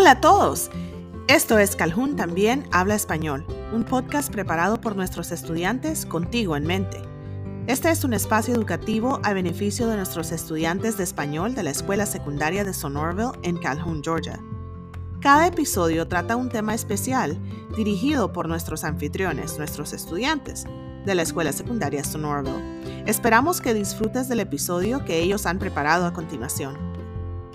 Hola a todos. Esto es Calhoun también habla español, un podcast preparado por nuestros estudiantes contigo en mente. Este es un espacio educativo a beneficio de nuestros estudiantes de español de la Escuela Secundaria de Sonorville en Calhoun, Georgia. Cada episodio trata un tema especial dirigido por nuestros anfitriones, nuestros estudiantes de la Escuela Secundaria Sonorville. Esperamos que disfrutes del episodio que ellos han preparado a continuación.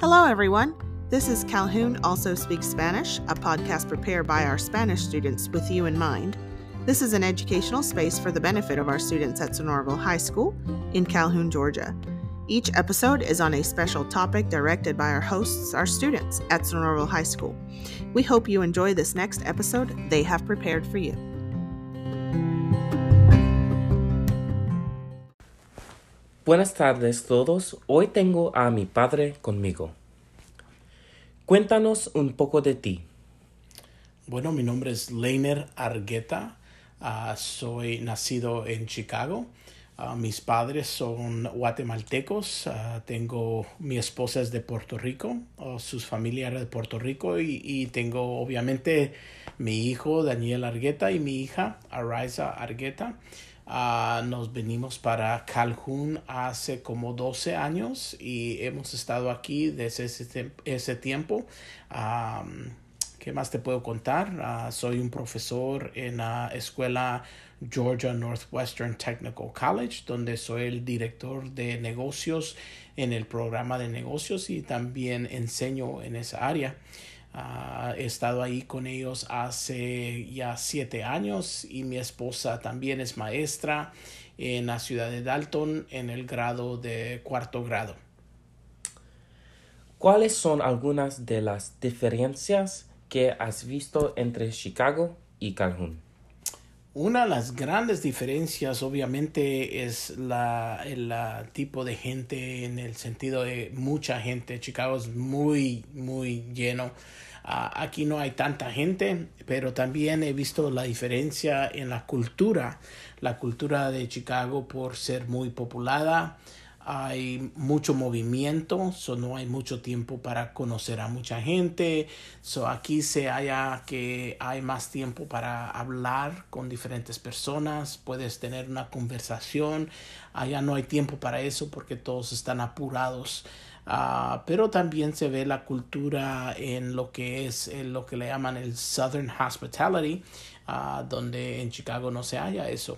Hello everyone. This is Calhoun Also Speaks Spanish, a podcast prepared by our Spanish students with you in mind. This is an educational space for the benefit of our students at Sonorville High School in Calhoun, Georgia. Each episode is on a special topic directed by our hosts, our students at Sonorville High School. We hope you enjoy this next episode they have prepared for you. Buenas tardes todos. Hoy tengo a mi padre conmigo. Cuéntanos un poco de ti. Bueno, mi nombre es Leiner Argueta. Uh, soy nacido en Chicago. Uh, mis padres son guatemaltecos. Uh, tengo mi esposa es de Puerto Rico, sus familias de Puerto Rico y, y, tengo obviamente mi hijo Daniel Argueta y mi hija Ariza Argueta. Nos venimos para Calhoun hace como 12 años y hemos estado aquí desde ese, ese tiempo. Um, ¿Qué más te puedo contar? Uh, soy un profesor en la escuela Georgia Northwestern Technical College, donde soy el director de negocios en el programa de negocios y también enseño en esa área. Uh, he estado ahí con ellos hace ya siete años y mi esposa también es maestra en la ciudad de Dalton en el grado de cuarto grado. ¿Cuáles son algunas de las diferencias que has visto entre Chicago y Calhoun? Una de las grandes diferencias obviamente es la, el tipo de gente en el sentido de mucha gente. Chicago es muy, muy lleno. Uh, aquí no hay tanta gente, pero también he visto la diferencia en la cultura. La cultura de Chicago por ser muy populada hay mucho movimiento, so no hay mucho tiempo para conocer a mucha gente, so aquí se haya que hay más tiempo para hablar con diferentes personas, puedes tener una conversación, allá no hay tiempo para eso porque todos están apurados. Uh, pero también se ve la cultura en lo que es en lo que le llaman el Southern Hospitality, uh, donde en Chicago no se haya eso,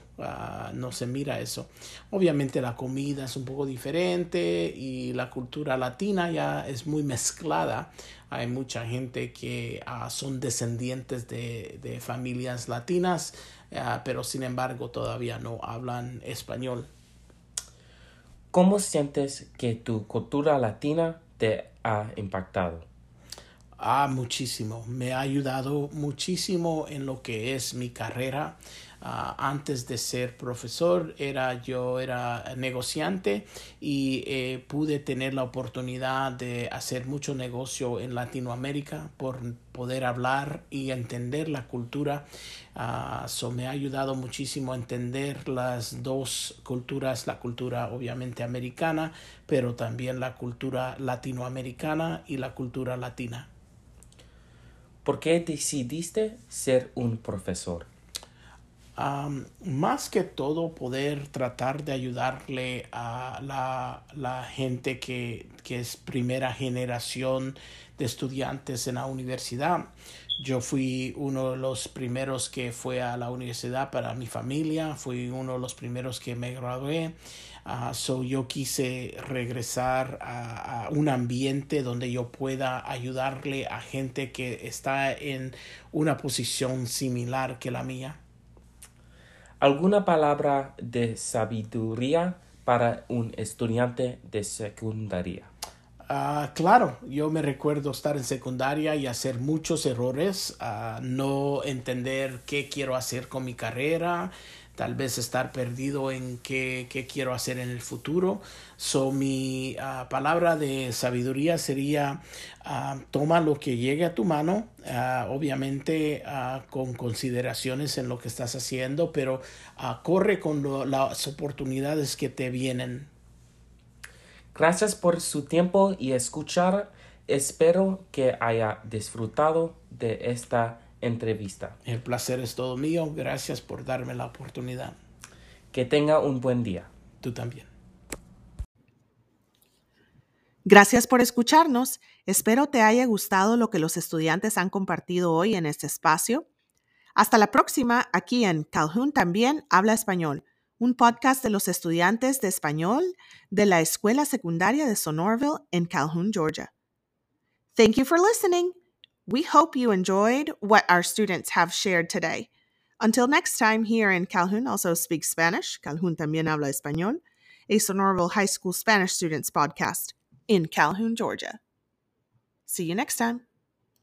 no se mira eso. Obviamente la comida es un poco diferente y la cultura latina ya es muy mezclada. Hay mucha gente que son descendientes de, de familias latinas, pero sin embargo todavía no hablan español. ¿Cómo sientes que tu cultura latina te ha impactado? Ah, muchísimo. Me ha ayudado muchísimo en lo que es mi carrera. Uh, antes de ser profesor era yo era negociante y eh, pude tener la oportunidad de hacer mucho negocio en Latinoamérica por poder hablar y entender la cultura eso uh, me ha ayudado muchísimo a entender las dos culturas la cultura obviamente americana pero también la cultura latinoamericana y la cultura latina ¿Por qué decidiste ser un profesor? Um, más que todo poder tratar de ayudarle a la, la gente que, que, es primera generación de estudiantes en la universidad. Yo fui uno de los primeros que fue a la universidad para mi familia, fui uno de los primeros que me gradué. Uh, so yo quise regresar a, a, un ambiente donde yo pueda ayudarle a gente que está en una posición similar que la mía. ¿Alguna palabra de sabiduría para un estudiante de secundaria? Uh, claro, yo me recuerdo estar en secundaria y hacer muchos errores, uh, no entender qué quiero hacer con mi carrera, tal vez estar perdido en qué, qué quiero hacer en el futuro. So, mi uh, palabra de sabiduría sería uh, toma lo que llegue a tu mano, uh, obviamente con consideraciones en lo que estás haciendo, pero corre con lo, las oportunidades que te vienen. Gracias por su tiempo y escuchar Espero que haya disfrutado de esta entrevista. El placer es todo mío. Gracias por darme la oportunidad. Que tenga un buen día. Tú también. Gracias por escucharnos. Espero te haya gustado lo que los estudiantes han compartido hoy en este espacio. Hasta la próxima, aquí en Calhoun también habla español, un podcast de los estudiantes de español de la Escuela Secundaria de Sonorville en Calhoun, Georgia. Thank you for listening. We hope you enjoyed what our students have shared today. Until next time, here in Calhoun also speaks Spanish, Calhoun también habla español, a Sonorville High School Spanish Students podcast in Calhoun, Georgia. See you next time.